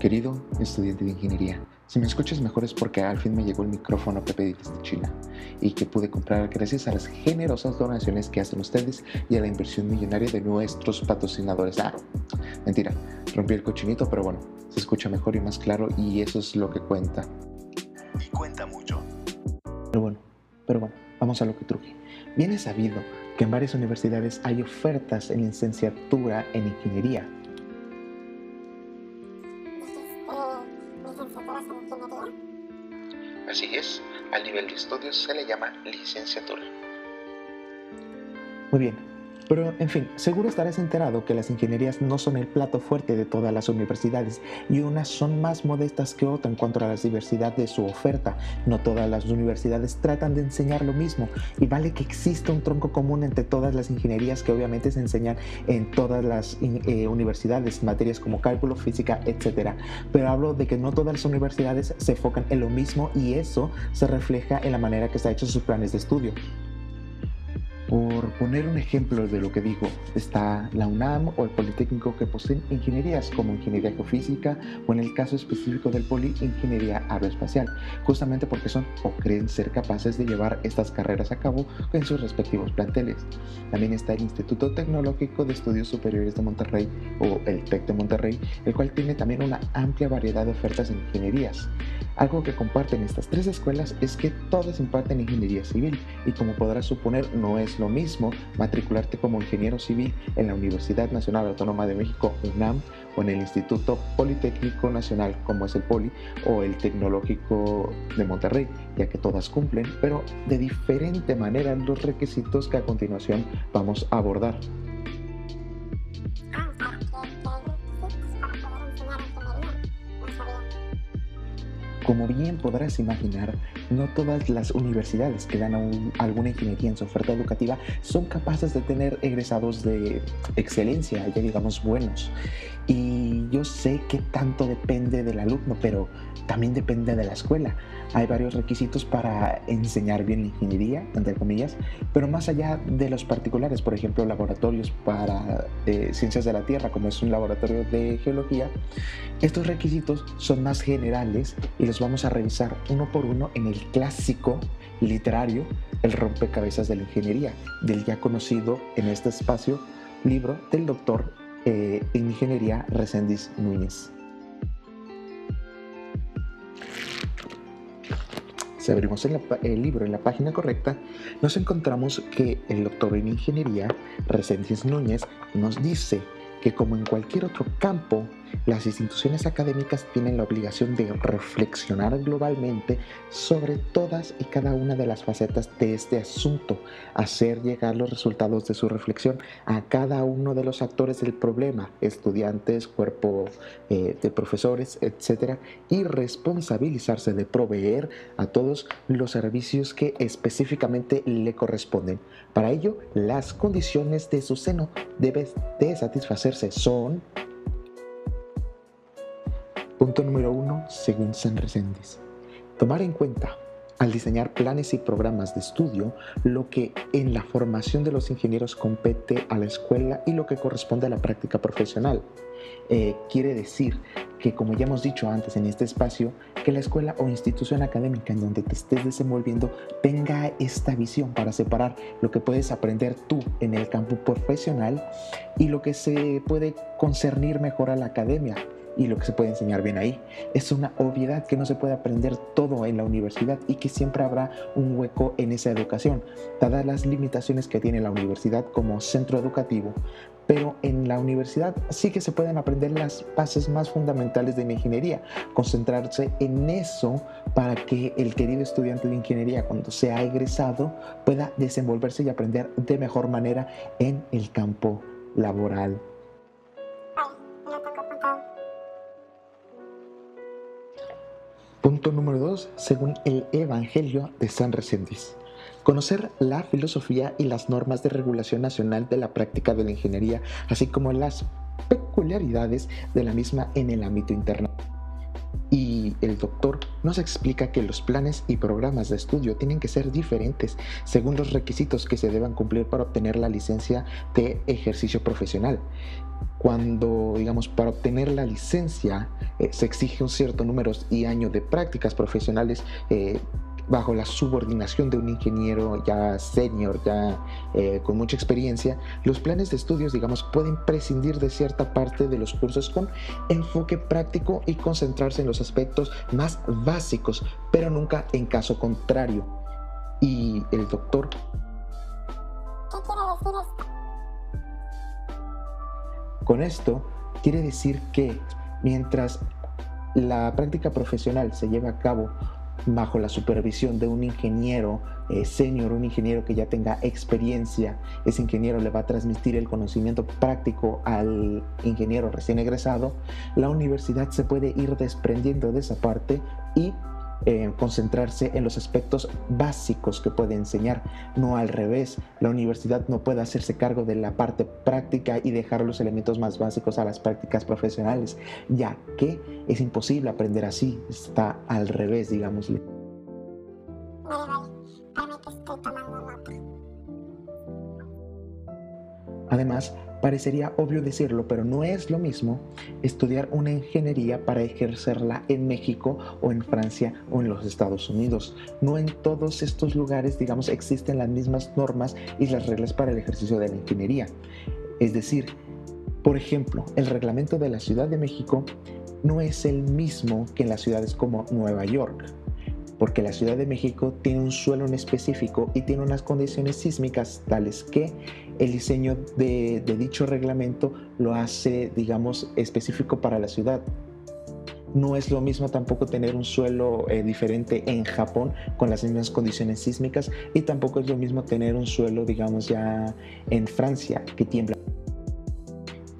Querido estudiante de ingeniería, si me escuchas mejor es porque al fin me llegó el micrófono que pedí desde China y que pude comprar gracias a las generosas donaciones que hacen ustedes y a la inversión millonaria de nuestros patrocinadores. Ah, mentira, rompí el cochinito, pero bueno, se escucha mejor y más claro y eso es lo que cuenta. Y cuenta mucho. Pero bueno, pero bueno, vamos a lo que truje. Bien es sabido que en varias universidades hay ofertas en licenciatura en ingeniería estudios se le llama licenciatura. Muy bien, pero, en fin, seguro estarás enterado que las ingenierías no son el plato fuerte de todas las universidades y unas son más modestas que otras en cuanto a la diversidad de su oferta. No todas las universidades tratan de enseñar lo mismo y vale que exista un tronco común entre todas las ingenierías que obviamente se enseñan en todas las eh, universidades, materias como cálculo, física, etc. Pero hablo de que no todas las universidades se enfocan en lo mismo y eso se refleja en la manera que está hecho sus planes de estudio. Por poner un ejemplo de lo que digo, está la UNAM o el Politécnico que poseen ingenierías como ingeniería geofísica o en el caso específico del Poli, ingeniería aeroespacial, justamente porque son o creen ser capaces de llevar estas carreras a cabo en sus respectivos planteles. También está el Instituto Tecnológico de Estudios Superiores de Monterrey o el TEC de Monterrey, el cual tiene también una amplia variedad de ofertas en ingenierías. Algo que comparten estas tres escuelas es que todas imparten ingeniería civil y como podrás suponer no es lo mismo matricularte como ingeniero civil en la Universidad Nacional Autónoma de México, UNAM, o en el Instituto Politécnico Nacional, como es el Poli, o el Tecnológico de Monterrey, ya que todas cumplen, pero de diferente manera los requisitos que a continuación vamos a abordar. Como bien podrás imaginar, no todas las universidades que dan alguna ingeniería en su oferta educativa son capaces de tener egresados de excelencia, ya digamos buenos. Y yo sé que tanto depende del alumno, pero también depende de la escuela. Hay varios requisitos para enseñar bien ingeniería, entre comillas, pero más allá de los particulares, por ejemplo, laboratorios para eh, ciencias de la Tierra, como es un laboratorio de geología, estos requisitos son más generales y los vamos a revisar uno por uno en el clásico literario El rompecabezas de la ingeniería, del ya conocido en este espacio libro del doctor eh, en ingeniería Resendiz Núñez. Abrimos el, libro en la página correcta, nos encontramos que el doctor en ingeniería Resendiz Núñez nos dice que como en cualquier otro campo las instituciones académicas tienen la obligación de reflexionar globalmente sobre todas y cada una de las facetas de este asunto, hacer llegar los resultados de su reflexión a cada uno de los actores del problema, estudiantes, cuerpo eh, de profesores, etc., y responsabilizarse de proveer a todos los servicios que específicamente le corresponden. Para ello, las condiciones de su seno deben de satisfacerse son Punto número uno, según San Reséndiz. Tomar en cuenta al diseñar planes y programas de estudio lo que en la formación de los ingenieros compete a la escuela y lo que corresponde a la práctica profesional. Eh, quiere decir que, como ya hemos dicho antes en este espacio, que la escuela o institución académica en donde te estés desenvolviendo tenga esta visión para separar lo que puedes aprender tú en el campo profesional y lo que se puede concernir mejor a la academia y lo que se puede enseñar bien ahí. Es una obviedad que no se puede aprender todo en la universidad y que siempre habrá un hueco en esa educación, dadas las limitaciones que tiene la universidad como centro educativo. Pero en la universidad sí que se pueden aprender las bases más fundamentales de la ingeniería, concentrarse en eso para que el querido estudiante de ingeniería cuando sea egresado pueda desenvolverse y aprender de mejor manera en el campo laboral Punto número 2, según el Evangelio de San Reséndiz. Conocer la filosofía y las normas de regulación nacional de la práctica de la ingeniería, así como las peculiaridades de la misma en el ámbito internacional. El doctor nos explica que los planes y programas de estudio tienen que ser diferentes según los requisitos que se deban cumplir para obtener la licencia de ejercicio profesional. Cuando, digamos, para obtener la licencia eh, se exige un cierto número y años de prácticas profesionales eh, bajo la subordinación de un ingeniero ya senior, ya eh, con mucha experiencia, los planes de estudios, digamos, pueden prescindir de cierta parte de los cursos con enfoque práctico y concentrarse en los aspectos más básicos, pero nunca en caso contrario. Y el doctor... ¿Qué quiere decir esto? Con esto quiere decir que mientras la práctica profesional se lleva a cabo bajo la supervisión de un ingeniero eh, senior, un ingeniero que ya tenga experiencia. Ese ingeniero le va a transmitir el conocimiento práctico al ingeniero recién egresado. La universidad se puede ir desprendiendo de esa parte y eh, concentrarse en los aspectos básicos que puede enseñar, no al revés. La universidad no puede hacerse cargo de la parte práctica y dejar los elementos más básicos a las prácticas profesionales, ya que es imposible aprender así, está al revés, digámosle. Además, Parecería obvio decirlo, pero no es lo mismo estudiar una ingeniería para ejercerla en México o en Francia o en los Estados Unidos. No en todos estos lugares, digamos, existen las mismas normas y las reglas para el ejercicio de la ingeniería. Es decir, por ejemplo, el reglamento de la Ciudad de México no es el mismo que en las ciudades como Nueva York porque la Ciudad de México tiene un suelo en específico y tiene unas condiciones sísmicas tales que el diseño de, dicho reglamento lo hace, digamos, específico para la ciudad. No es lo mismo tampoco tener un suelo eh, diferente en Japón con las mismas condiciones sísmicas y tampoco es lo mismo tener un suelo, digamos, ya en Francia que tiembla.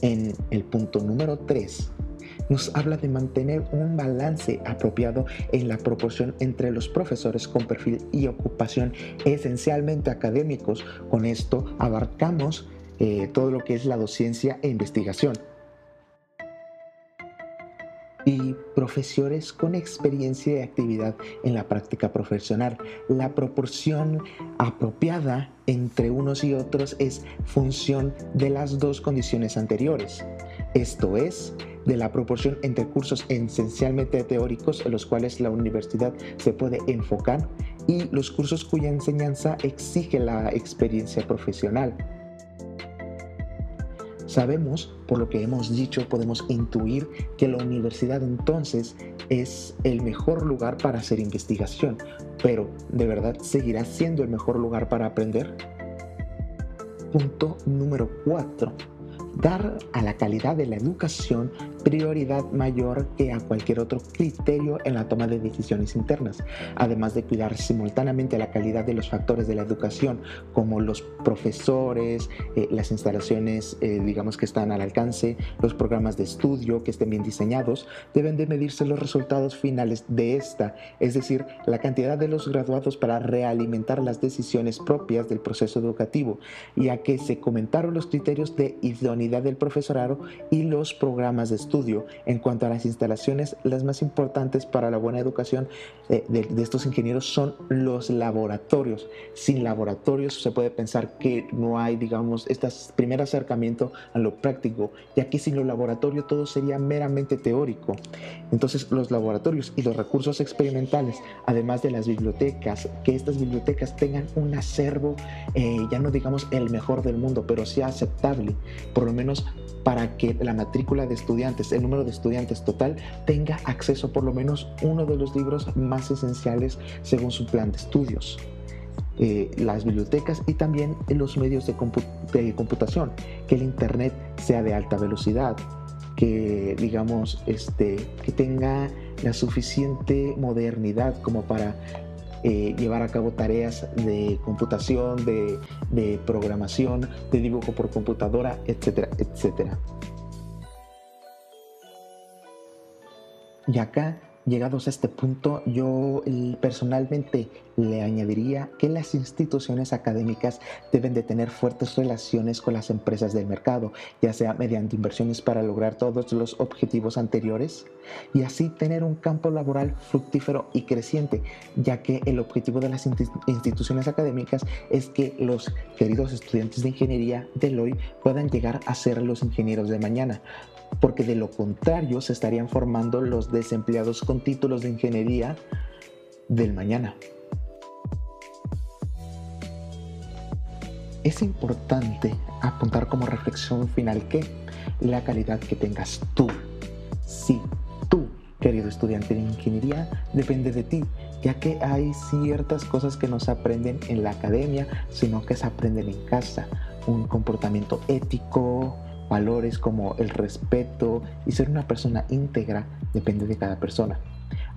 En el punto número 3 nos habla de mantener un balance apropiado en la proporción entre los profesores con perfil y ocupación esencialmente académicos. Con esto abarcamos eh, todo lo que es la docencia e investigación y profesores con experiencia y actividad en la práctica profesional. La proporción apropiada entre unos y otros es función de las dos condiciones anteriores. Esto es, de la proporción entre cursos esencialmente teóricos en los cuales la universidad se puede enfocar y los cursos cuya enseñanza exige la experiencia profesional. Sabemos, por lo que hemos dicho, podemos intuir que la universidad entonces es el mejor lugar para hacer investigación, pero ¿de verdad seguirá siendo el mejor lugar para aprender? Punto número 4 dar a la calidad de la educación prioridad mayor que a cualquier otro criterio en la toma de decisiones internas, además de cuidar simultáneamente la calidad de los factores de la educación, como los profesores, eh, las instalaciones, eh, digamos, que están al alcance, los programas de estudio que estén bien diseñados, deben de medirse los resultados finales de esta, es decir, la cantidad de los graduados para realimentar las decisiones propias del proceso educativo, ya que se comentaron los criterios de idoneidad del profesorado y los programas de estudio. En cuanto a las instalaciones, las más importantes para la buena educación eh, de, estos ingenieros son los laboratorios. Sin laboratorios se puede pensar que no hay, digamos, este primer acercamiento a lo práctico, ya que sin los laboratorios todo sería meramente teórico. Entonces los laboratorios y los recursos experimentales, además de las bibliotecas, que estas bibliotecas tengan un acervo, eh, ya no digamos el mejor del mundo, pero sea aceptable, por lo menos para que la matrícula de estudiantes, el número de estudiantes total, tenga acceso por lo menos uno de los libros más esenciales según su plan de estudios. Eh, las bibliotecas y también los medios de, de, computación, que el Internet sea de alta velocidad, que digamos, este, que tenga la suficiente modernidad como para eh, llevar a cabo tareas de computación, de, de programación, de dibujo por computadora, etcétera, etcétera. Y acá Llegados a este punto, yo personalmente le añadiría que las instituciones académicas deben de tener fuertes relaciones con las empresas del mercado, ya sea mediante inversiones para lograr todos los objetivos anteriores y así tener un campo laboral fructífero y creciente, ya que el objetivo de las instituciones académicas es que los queridos estudiantes de ingeniería de hoy puedan llegar a ser los ingenieros de mañana, porque de lo contrario se estarían formando los desempleados con títulos de ingeniería del mañana. Es importante apuntar como reflexión final que la calidad que tengas tú, sí, tú, querido estudiante de ingeniería, depende de ti, ya que hay ciertas cosas que no se aprenden en la academia, sino que se aprenden en casa. Un comportamiento ético, valores como el respeto y ser una persona íntegra depende de cada persona.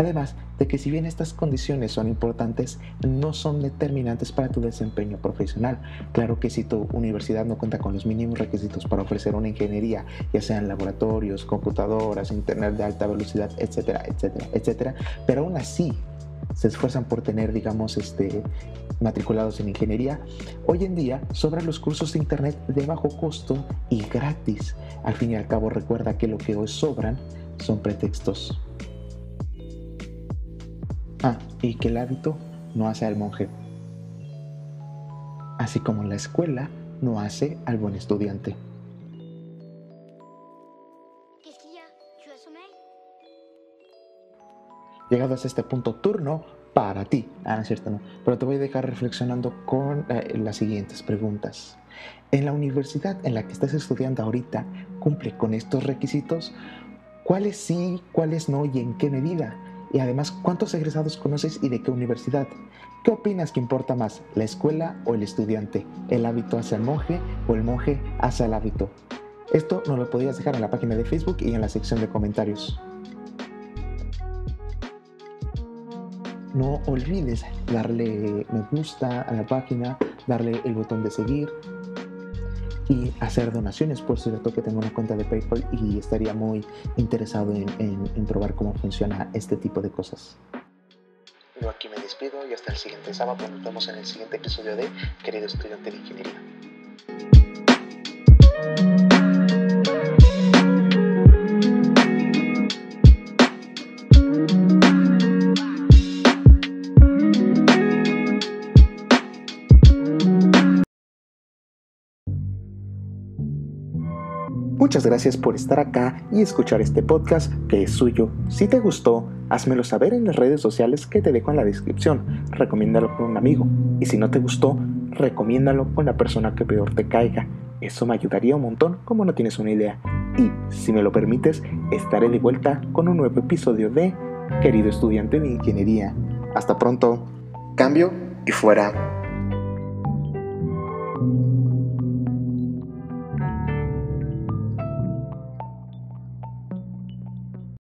Además de que si bien estas condiciones son importantes, no son determinantes para tu desempeño profesional. Claro que si tu universidad no cuenta con los mínimos requisitos para ofrecer una ingeniería, ya sean laboratorios, computadoras, internet de alta velocidad, etcétera, etcétera, etcétera, pero aún así se esfuerzan por tener, digamos, este, matriculados en ingeniería, hoy en día sobran los cursos de internet de bajo costo y gratis. Al fin y al cabo recuerda que lo que hoy sobran son pretextos. Ah, y que el hábito no hace al monje. Así como la escuela no hace al buen estudiante. Llegados a este punto, turno para ti. Ah, es cierto, no. Pero te voy a dejar reflexionando con eh, las siguientes preguntas. En la universidad en la que estás estudiando ahorita, ¿cumple con estos requisitos? ¿Cuáles sí, cuáles no y en qué medida? Y además, ¿cuántos egresados conoces y de qué universidad? ¿Qué opinas que importa más, la escuela o el estudiante? ¿El hábito hacia el monje o el monje hacia el hábito? Esto nos lo podrías dejar en la página de Facebook y en la sección de comentarios. No olvides darle me gusta a la página, darle el botón de seguir y hacer donaciones. Por cierto que tengo una cuenta de PayPal y estaría muy interesado en, en probar cómo funciona este tipo de cosas. Yo aquí me despido y hasta el siguiente sábado. Nos vemos en el siguiente episodio de Querido Estudiante de Ingeniería. Muchas gracias por estar acá y escuchar este podcast que es suyo. Si te gustó, házmelo saber en las redes sociales que te dejo en la descripción. Recomiéndalo con un amigo. Y si no te gustó, recomiéndalo con la persona que peor te caiga. Eso me ayudaría un montón como no tienes una idea. Y, si me lo permites, estaré de vuelta con un nuevo episodio de Querido estudiante de ingeniería. Hasta pronto. Cambio y fuera.